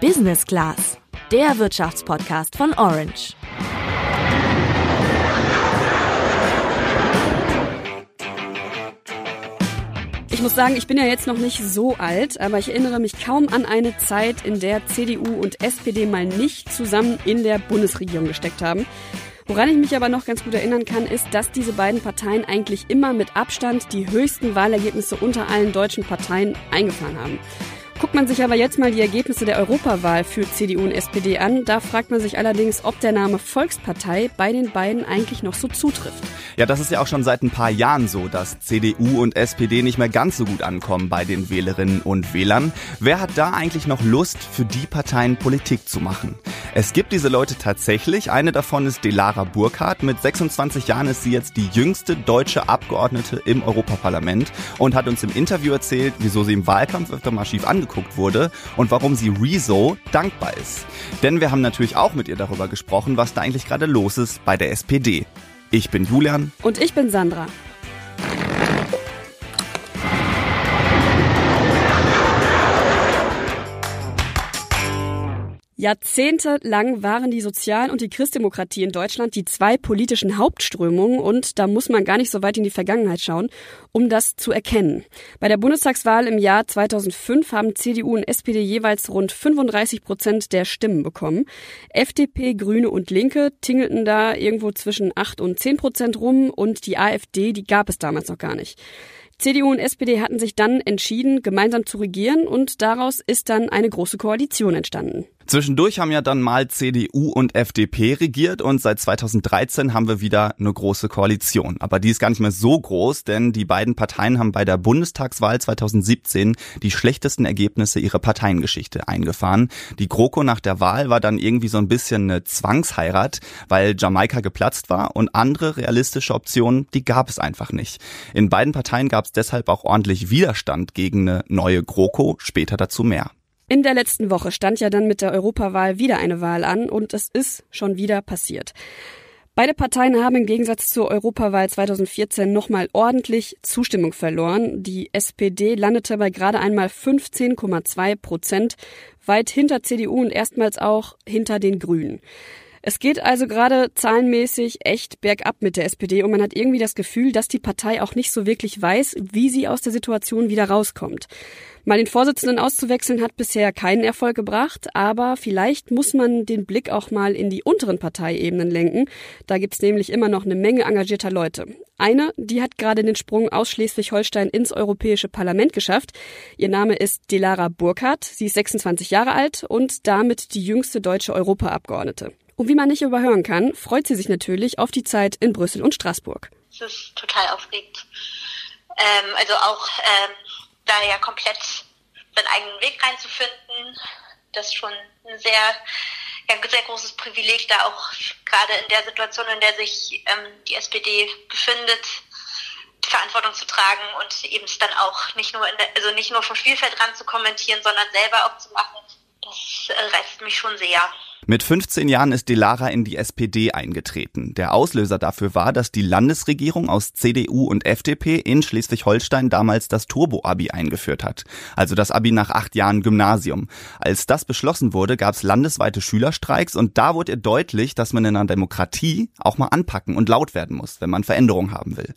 Business Class, der Wirtschaftspodcast von Orange. Ich muss sagen, ich bin ja jetzt noch nicht so alt, aber ich erinnere mich kaum an eine Zeit, in der CDU und SPD mal nicht zusammen in der Bundesregierung gesteckt haben. Woran ich mich aber noch ganz gut erinnern kann, ist, dass diese beiden Parteien eigentlich immer mit Abstand die höchsten Wahlergebnisse unter allen deutschen Parteien eingefahren haben. Guckt man sich aber jetzt mal die Ergebnisse der Europawahl für CDU und SPD an, da fragt man sich allerdings, ob der Name Volkspartei bei den beiden eigentlich noch so zutrifft. Ja, das ist ja auch schon seit ein paar Jahren so, dass CDU und SPD nicht mehr ganz so gut ankommen bei den Wählerinnen und Wählern. Wer hat da eigentlich noch Lust, für die Parteien Politik zu machen? Es gibt diese Leute tatsächlich. Eine davon ist Delara Burkhardt. Mit 26 Jahren ist sie jetzt die jüngste deutsche Abgeordnete im Europaparlament und hat uns im Interview erzählt, wieso sie im Wahlkampf öfter mal schief angekommen angeguckt wurde und warum sie Rezo dankbar ist. Denn wir haben natürlich auch mit ihr darüber gesprochen, was da eigentlich gerade los ist bei der SPD. Ich bin Julian. Und ich bin Sandra. Jahrzehntelang waren die Sozial- und die Christdemokratie in Deutschland die zwei politischen Hauptströmungen und da muss man gar nicht so weit in die Vergangenheit schauen, um das zu erkennen. Bei der Bundestagswahl im Jahr 2005 haben CDU und SPD jeweils rund 35 Prozent der Stimmen bekommen. FDP, Grüne und Linke tingelten da irgendwo zwischen 8 und 10 Prozent rum und die AfD, die gab es damals noch gar nicht. CDU und SPD hatten sich dann entschieden, gemeinsam zu regieren und daraus ist dann eine große Koalition entstanden. Zwischendurch haben ja dann mal CDU und FDP regiert und seit 2013 haben wir wieder eine große Koalition. Aber die ist gar nicht mehr so groß, denn die beiden Parteien haben bei der Bundestagswahl 2017 die schlechtesten Ergebnisse ihrer Parteiengeschichte eingefahren. Die GroKo nach der Wahl war dann irgendwie so ein bisschen eine Zwangsheirat, weil Jamaika geplatzt war und andere realistische Optionen, die gab es einfach nicht. In beiden Parteien gab es deshalb auch ordentlich Widerstand gegen eine neue GroKo, später dazu mehr. In der letzten Woche stand ja dann mit der Europawahl wieder eine Wahl an und es ist schon wieder passiert. Beide Parteien haben im Gegensatz zur Europawahl 2014 nochmal ordentlich Zustimmung verloren. Die SPD landete bei gerade einmal 15,2 Prozent, weit hinter CDU und erstmals auch hinter den Grünen. Es geht also gerade zahlenmäßig echt bergab mit der SPD und man hat irgendwie das Gefühl, dass die Partei auch nicht so wirklich weiß, wie sie aus der Situation wieder rauskommt. Mal den Vorsitzenden auszuwechseln hat bisher keinen Erfolg gebracht, aber vielleicht muss man den Blick auch mal in die unteren Parteiebenen lenken. Da gibt's nämlich immer noch eine Menge engagierter Leute. Eine, die hat gerade den Sprung aus Schleswig-Holstein ins Europäische Parlament geschafft. Ihr Name ist Delara Burkhardt. Sie ist 26 Jahre alt und damit die jüngste deutsche Europaabgeordnete. Und wie man nicht überhören kann, freut sie sich natürlich auf die Zeit in Brüssel und Straßburg. Es ist total aufregend. Ähm, also auch ähm, da ja komplett seinen eigenen Weg reinzufinden, das ist schon ein sehr, ja, sehr großes Privileg, da auch gerade in der Situation, in der sich ähm, die SPD befindet, Verantwortung zu tragen und eben es dann auch nicht nur der, also nicht nur vom Spielfeld ran zu kommentieren, sondern selber auch zu machen. Das äh, reizt mich schon sehr. Mit 15 Jahren ist Delara in die SPD eingetreten. Der Auslöser dafür war, dass die Landesregierung aus CDU und FDP in Schleswig-Holstein damals das Turbo-Abi eingeführt hat. Also das Abi nach acht Jahren Gymnasium. Als das beschlossen wurde, gab es landesweite Schülerstreiks und da wurde ihr deutlich, dass man in einer Demokratie auch mal anpacken und laut werden muss, wenn man Veränderungen haben will.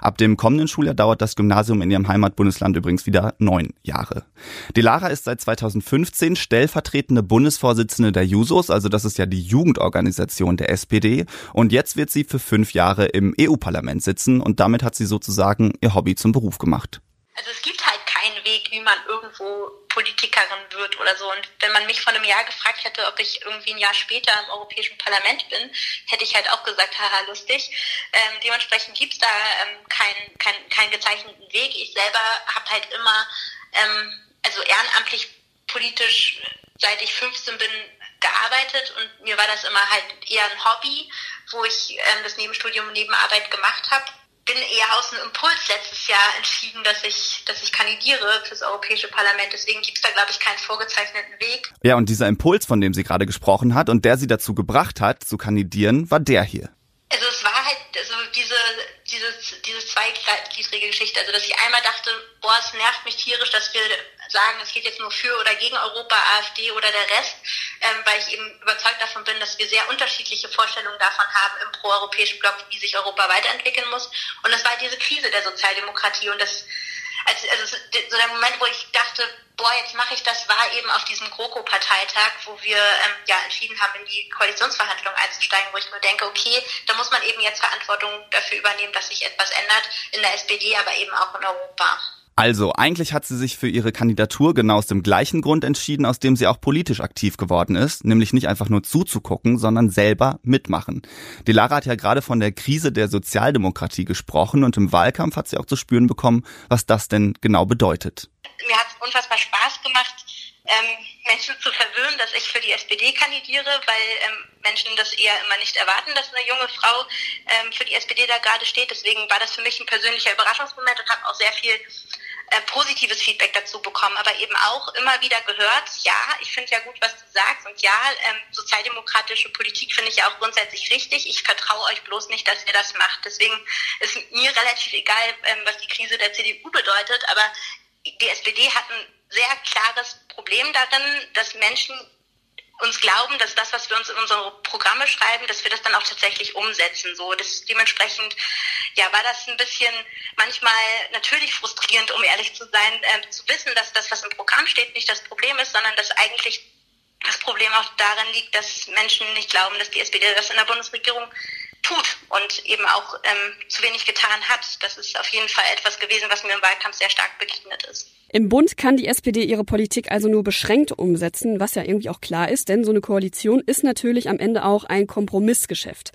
Ab dem kommenden Schuljahr dauert das Gymnasium in ihrem Heimatbundesland übrigens wieder neun Jahre. Delara ist seit 2015 stellvertretende Bundesvorsitzende der Jusos, also das ist ja die Jugendorganisation der SPD. Und jetzt wird sie für fünf Jahre im EU-Parlament sitzen und damit hat sie sozusagen ihr Hobby zum Beruf gemacht. Also es gibt halt keinen Weg, wie man irgendwo Politikerin wird oder so. Und wenn man mich vor einem Jahr gefragt hätte, ob ich irgendwie ein Jahr später im Europäischen Parlament bin, hätte ich halt auch gesagt, haha, lustig. Ähm, dementsprechend gibt's da ähm, keinen kein, kein gezeichneten Weg. Ich selber habe halt immer, ähm, also ehrenamtlich politisch, seit ich 15 bin, gearbeitet und mir war das immer halt eher ein Hobby, wo ich ähm, das Nebenstudium neben Arbeit gemacht habe. Bin eher aus einem Impuls letztes Jahr entschieden, dass ich, dass ich kandidiere fürs Europäische Parlament. Deswegen gibt es da, glaube ich, keinen vorgezeichneten Weg. Ja, und dieser Impuls, von dem sie gerade gesprochen hat und der sie dazu gebracht hat, zu kandidieren, war der hier. Also es war halt also diese, dieses, diese zweigliedrige Geschichte. Also dass ich einmal dachte, boah, es nervt mich tierisch, dass wir sagen, es geht jetzt nur für oder gegen Europa, AfD oder der Rest, ähm, weil ich eben überzeugt davon bin, dass wir sehr unterschiedliche Vorstellungen davon haben im proeuropäischen Block, wie sich Europa weiterentwickeln muss. Und das war diese Krise der Sozialdemokratie und das also, also so der Moment, wo ich dachte, boah, jetzt mache ich das, war eben auf diesem GroKo-Parteitag, wo wir ähm, ja entschieden haben, in die Koalitionsverhandlungen einzusteigen, wo ich mir denke, okay, da muss man eben jetzt Verantwortung dafür übernehmen, dass sich etwas ändert in der SPD, aber eben auch in Europa. Also, eigentlich hat sie sich für ihre Kandidatur genau aus dem gleichen Grund entschieden, aus dem sie auch politisch aktiv geworden ist, nämlich nicht einfach nur zuzugucken, sondern selber mitmachen. Die Lara hat ja gerade von der Krise der Sozialdemokratie gesprochen und im Wahlkampf hat sie auch zu spüren bekommen, was das denn genau bedeutet. Mir hat es unfassbar Spaß gemacht, ähm, Menschen zu verwöhnen, dass ich für die SPD kandidiere, weil ähm, Menschen das eher immer nicht erwarten, dass eine junge Frau ähm, für die SPD da gerade steht. Deswegen war das für mich ein persönlicher Überraschungsmoment und habe auch sehr viel äh, positives Feedback dazu bekommen, aber eben auch immer wieder gehört, ja, ich finde ja gut, was du sagst und ja, ähm, sozialdemokratische Politik finde ich ja auch grundsätzlich richtig. Ich vertraue euch bloß nicht, dass ihr das macht. Deswegen ist mir relativ egal, ähm, was die Krise der CDU bedeutet, aber die SPD hat ein sehr klares Problem darin, dass Menschen uns glauben, dass das, was wir uns in unsere Programme schreiben, dass wir das dann auch tatsächlich umsetzen. So, das dementsprechend, ja, war das ein bisschen manchmal natürlich frustrierend, um ehrlich zu sein, äh, zu wissen, dass das, was im Programm steht, nicht das Problem ist, sondern dass eigentlich das Problem auch darin liegt, dass Menschen nicht glauben, dass die SPD das in der Bundesregierung tut und eben auch ähm, zu wenig getan hat. Das ist auf jeden Fall etwas gewesen, was mir im Wahlkampf sehr stark begegnet ist. Im Bund kann die SPD ihre Politik also nur beschränkt umsetzen, was ja irgendwie auch klar ist, denn so eine Koalition ist natürlich am Ende auch ein Kompromissgeschäft.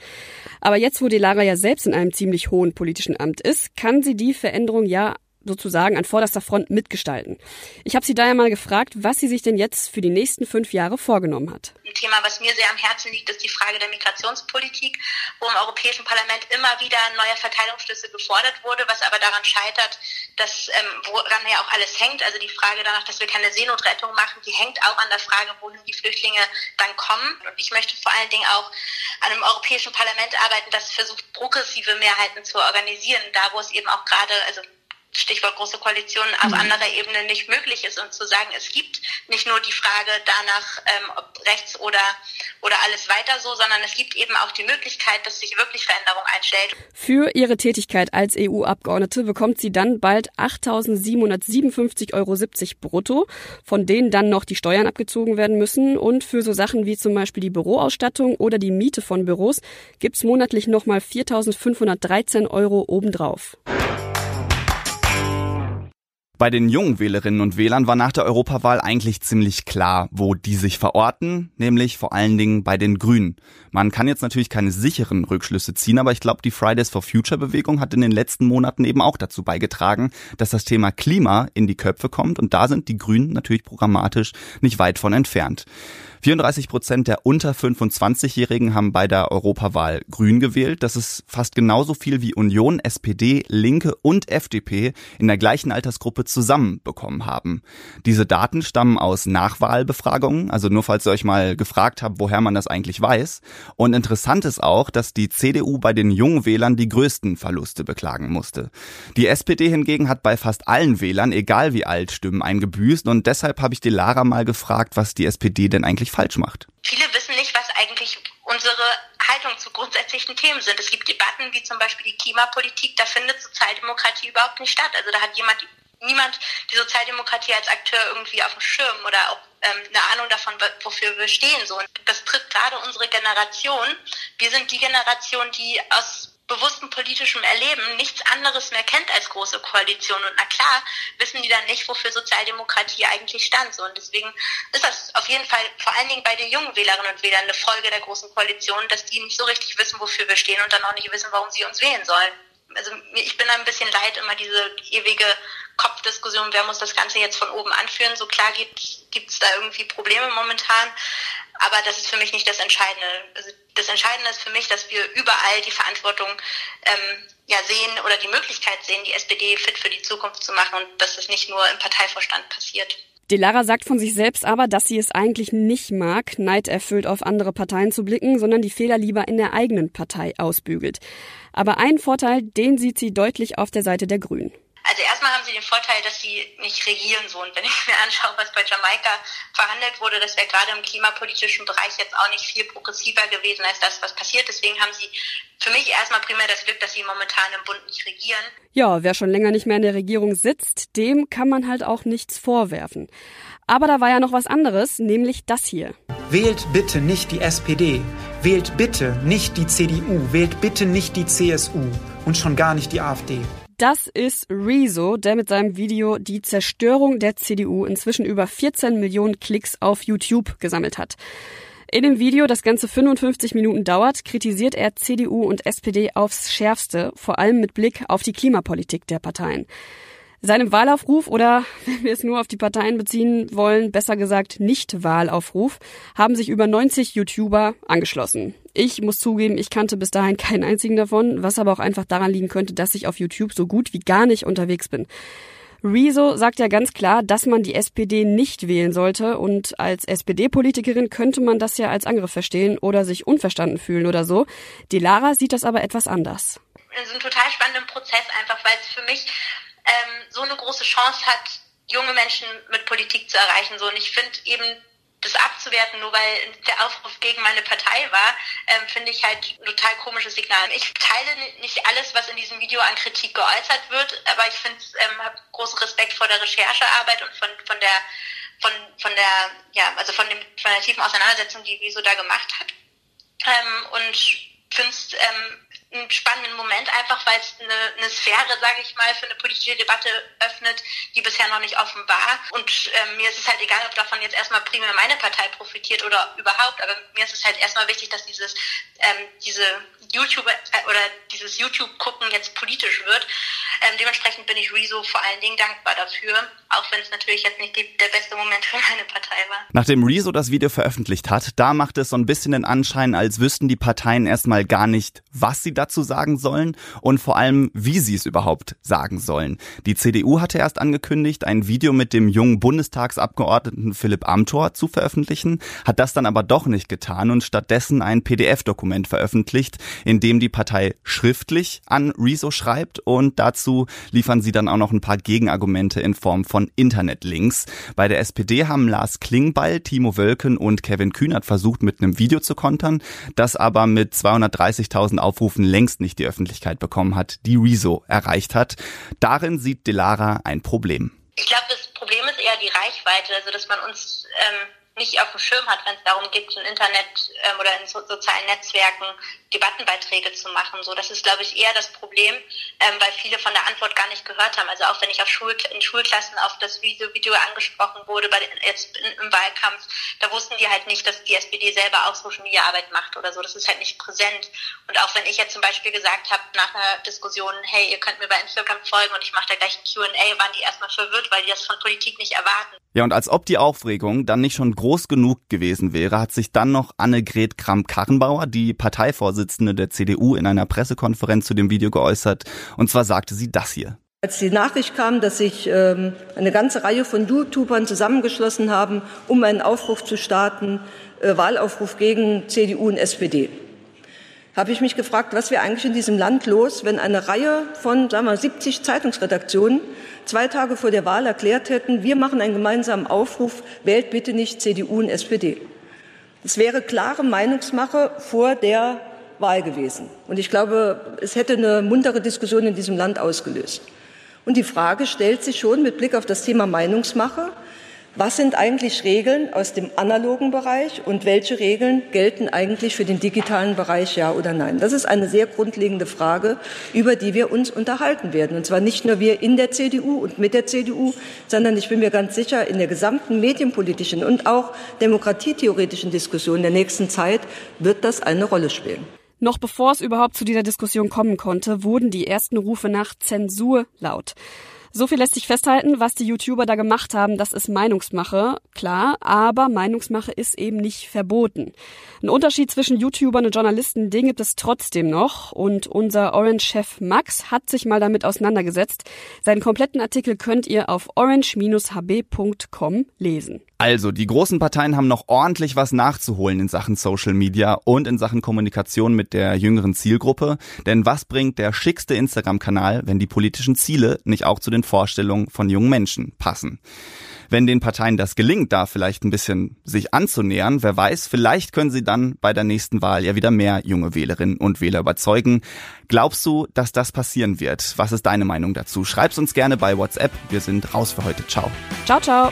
Aber jetzt, wo Delara ja selbst in einem ziemlich hohen politischen Amt ist, kann sie die Veränderung ja sozusagen an vorderster Front mitgestalten. Ich habe sie daher mal gefragt, was sie sich denn jetzt für die nächsten fünf Jahre vorgenommen hat. Ein Thema, was mir sehr am Herzen liegt, ist die Frage der Migrationspolitik, wo im Europäischen Parlament immer wieder neue Verteilungsschlüsse gefordert wurde, was aber daran scheitert, dass ähm, woran ja auch alles hängt. Also die Frage danach, dass wir keine Seenotrettung machen, die hängt auch an der Frage, wohin die Flüchtlinge dann kommen. Und ich möchte vor allen Dingen auch an einem Europäischen Parlament arbeiten, das versucht, progressive Mehrheiten zu organisieren, da wo es eben auch gerade, also Stichwort große Koalition, auf mhm. anderer Ebene nicht möglich ist und zu sagen, es gibt nicht nur die Frage danach, ähm, ob rechts oder, oder alles weiter so, sondern es gibt eben auch die Möglichkeit, dass sich wirklich Veränderung einstellt. Für ihre Tätigkeit als EU-Abgeordnete bekommt sie dann bald 8.757,70 Euro brutto, von denen dann noch die Steuern abgezogen werden müssen und für so Sachen wie zum Beispiel die Büroausstattung oder die Miete von Büros gibt's monatlich nochmal 4.513 Euro obendrauf. Bei den jungen Wählerinnen und Wählern war nach der Europawahl eigentlich ziemlich klar, wo die sich verorten, nämlich vor allen Dingen bei den Grünen. Man kann jetzt natürlich keine sicheren Rückschlüsse ziehen, aber ich glaube, die Fridays for Future Bewegung hat in den letzten Monaten eben auch dazu beigetragen, dass das Thema Klima in die Köpfe kommt und da sind die Grünen natürlich programmatisch nicht weit von entfernt. 34 Prozent der unter 25-Jährigen haben bei der Europawahl Grün gewählt. Das ist fast genauso viel wie Union, SPD, Linke und FDP in der gleichen Altersgruppe zusammen bekommen haben. Diese Daten stammen aus Nachwahlbefragungen, also nur falls ihr euch mal gefragt habt, woher man das eigentlich weiß. Und interessant ist auch, dass die CDU bei den jungen Wählern die größten Verluste beklagen musste. Die SPD hingegen hat bei fast allen Wählern, egal wie alt, Stimmen eingebüßt und deshalb habe ich die Lara mal gefragt, was die SPD denn eigentlich falsch macht. Viele wissen nicht, was eigentlich unsere Haltung zu grundsätzlichen Themen sind. Es gibt Debatten wie zum Beispiel die Klimapolitik, da findet Sozialdemokratie überhaupt nicht statt. Also da hat jemand niemand die Sozialdemokratie als Akteur irgendwie auf dem Schirm oder auch ähm, eine Ahnung davon, wofür wir stehen. So. Und das tritt gerade unsere Generation. Wir sind die Generation, die aus bewusstem politischem Erleben nichts anderes mehr kennt als große Koalition. Und na klar, wissen die dann nicht, wofür Sozialdemokratie eigentlich stand. So, und deswegen ist das auf jeden Fall vor allen Dingen bei den jungen Wählerinnen und Wählern eine Folge der großen Koalition, dass die nicht so richtig wissen, wofür wir stehen und dann auch nicht wissen, warum sie uns wählen sollen. Also ich bin ein bisschen leid, immer diese ewige Kopfdiskussion, wer muss das Ganze jetzt von oben anführen. So klar gibt es da irgendwie Probleme momentan, aber das ist für mich nicht das Entscheidende. Also das Entscheidende ist für mich, dass wir überall die Verantwortung ähm, ja sehen oder die Möglichkeit sehen, die SPD fit für die Zukunft zu machen und dass das nicht nur im Parteivorstand passiert. Delara sagt von sich selbst aber, dass sie es eigentlich nicht mag, neiderfüllt auf andere Parteien zu blicken, sondern die Fehler lieber in der eigenen Partei ausbügelt. Aber einen Vorteil, den sieht sie deutlich auf der Seite der Grünen. Also erstmal haben sie den Vorteil, dass sie nicht regieren so. Und wenn ich mir anschaue, was bei Jamaika verhandelt wurde, das wäre gerade im klimapolitischen Bereich jetzt auch nicht viel progressiver gewesen als das, was passiert. Deswegen haben sie für mich erstmal primär das Glück, dass sie momentan im Bund nicht regieren. Ja, wer schon länger nicht mehr in der Regierung sitzt, dem kann man halt auch nichts vorwerfen. Aber da war ja noch was anderes, nämlich das hier. Wählt bitte nicht die SPD. Wählt bitte nicht die CDU. Wählt bitte nicht die CSU. Und schon gar nicht die AfD. Das ist Rezo, der mit seinem Video Die Zerstörung der CDU inzwischen über 14 Millionen Klicks auf YouTube gesammelt hat. In dem Video, das ganze 55 Minuten dauert, kritisiert er CDU und SPD aufs Schärfste, vor allem mit Blick auf die Klimapolitik der Parteien. Seinem Wahlaufruf oder, wenn wir es nur auf die Parteien beziehen wollen, besser gesagt Nicht-Wahlaufruf, haben sich über 90 YouTuber angeschlossen. Ich muss zugeben, ich kannte bis dahin keinen einzigen davon, was aber auch einfach daran liegen könnte, dass ich auf YouTube so gut wie gar nicht unterwegs bin. Rezo sagt ja ganz klar, dass man die SPD nicht wählen sollte und als SPD-Politikerin könnte man das ja als Angriff verstehen oder sich unverstanden fühlen oder so. Die Lara sieht das aber etwas anders. Es ist ein total spannender Prozess einfach, weil es für mich ähm, so eine große Chance hat, junge Menschen mit Politik zu erreichen. So und ich finde eben das abzuwerten, nur weil der Aufruf gegen meine Partei war, ähm, finde ich halt ein total komisches Signal. Ich teile nicht alles, was in diesem Video an Kritik geäußert wird, aber ich finde, ähm, habe großen Respekt vor der Recherchearbeit und von, von der von, von der ja also von dem von der tiefen Auseinandersetzung, die Wieso da gemacht hat. Ähm, und finde es ähm, einen spannenden Moment, einfach weil es eine, eine Sphäre, sage ich mal, für eine politische Debatte öffnet, die bisher noch nicht offen war. Und ähm, mir ist es halt egal, ob davon jetzt erstmal primär meine Partei profitiert oder überhaupt, aber mir ist es halt erstmal wichtig, dass dieses ähm, diese YouTube äh, oder dieses YouTube-Gucken jetzt politisch wird. Ähm, dementsprechend bin ich Rezo vor allen Dingen dankbar dafür, auch wenn es natürlich jetzt nicht die, der beste Moment für meine Partei war. Nachdem Rezo das Video veröffentlicht hat, da macht es so ein bisschen den Anschein, als wüssten die Parteien erstmal gar nicht, was sie dazu sagen sollen und vor allem, wie sie es überhaupt sagen sollen. Die CDU hatte erst angekündigt, ein Video mit dem jungen Bundestagsabgeordneten Philipp Amthor zu veröffentlichen, hat das dann aber doch nicht getan und stattdessen ein PDF-Dokument veröffentlicht, in dem die Partei schriftlich an Rezo schreibt und dazu liefern sie dann auch noch ein paar Gegenargumente in Form von Internetlinks. Bei der SPD haben Lars Klingbeil, Timo Wölken und Kevin Kühnert versucht, mit einem Video zu kontern, das aber mit 230.000 Aufrufen längst nicht die Öffentlichkeit bekommen hat, die Rezo erreicht hat. Darin sieht Delara ein Problem. Ich glaube, das Problem ist eher die Reichweite, also dass man uns ähm nicht auf dem Schirm hat, wenn es darum geht, im Internet ähm, oder in so, sozialen Netzwerken Debattenbeiträge zu machen. So, das ist, glaube ich, eher das Problem, ähm, weil viele von der Antwort gar nicht gehört haben. Also auch wenn ich auf Schul in Schulklassen auf das Video, Video angesprochen wurde, bei den, jetzt in, im Wahlkampf, da wussten die halt nicht, dass die SPD selber auch Social Media Arbeit macht oder so. Das ist halt nicht präsent. Und auch wenn ich jetzt zum Beispiel gesagt habe nach einer Diskussion, hey, ihr könnt mir bei Instagram folgen und ich mache da gleich ein Q&A, waren die erstmal verwirrt, weil die das von Politik nicht erwarten. Ja, und als ob die Aufregung dann nicht schon groß genug gewesen wäre, hat sich dann noch Annegret Kramp-Karrenbauer, die Parteivorsitzende der CDU, in einer Pressekonferenz zu dem Video geäußert. Und zwar sagte sie das hier. Als die Nachricht kam, dass sich ähm, eine ganze Reihe von YouTubern zusammengeschlossen haben, um einen Aufruf zu starten, äh, Wahlaufruf gegen CDU und SPD, habe ich mich gefragt, was wäre eigentlich in diesem Land los, wenn eine Reihe von sagen wir, 70 Zeitungsredaktionen zwei Tage vor der Wahl erklärt hätten, wir machen einen gemeinsamen Aufruf, wählt bitte nicht CDU und SPD. Es wäre klare Meinungsmache vor der Wahl gewesen. Und ich glaube, es hätte eine muntere Diskussion in diesem Land ausgelöst. Und die Frage stellt sich schon mit Blick auf das Thema Meinungsmache, was sind eigentlich Regeln aus dem analogen Bereich und welche Regeln gelten eigentlich für den digitalen Bereich, ja oder nein? Das ist eine sehr grundlegende Frage, über die wir uns unterhalten werden. Und zwar nicht nur wir in der CDU und mit der CDU, sondern ich bin mir ganz sicher, in der gesamten medienpolitischen und auch demokratietheoretischen Diskussion der nächsten Zeit wird das eine Rolle spielen. Noch bevor es überhaupt zu dieser Diskussion kommen konnte, wurden die ersten Rufe nach Zensur laut. So viel lässt sich festhalten, was die YouTuber da gemacht haben, das ist Meinungsmache, klar, aber Meinungsmache ist eben nicht verboten. Ein Unterschied zwischen YouTubern und Journalisten, den gibt es trotzdem noch und unser Orange-Chef Max hat sich mal damit auseinandergesetzt. Seinen kompletten Artikel könnt ihr auf orange-hb.com lesen. Also, die großen Parteien haben noch ordentlich was nachzuholen in Sachen Social Media und in Sachen Kommunikation mit der jüngeren Zielgruppe. Denn was bringt der schickste Instagram-Kanal, wenn die politischen Ziele nicht auch zu den Vorstellungen von jungen Menschen passen? Wenn den Parteien das gelingt, da vielleicht ein bisschen sich anzunähern, wer weiß, vielleicht können sie dann bei der nächsten Wahl ja wieder mehr junge Wählerinnen und Wähler überzeugen. Glaubst du, dass das passieren wird? Was ist deine Meinung dazu? Schreib's uns gerne bei WhatsApp. Wir sind raus für heute. Ciao. Ciao, ciao.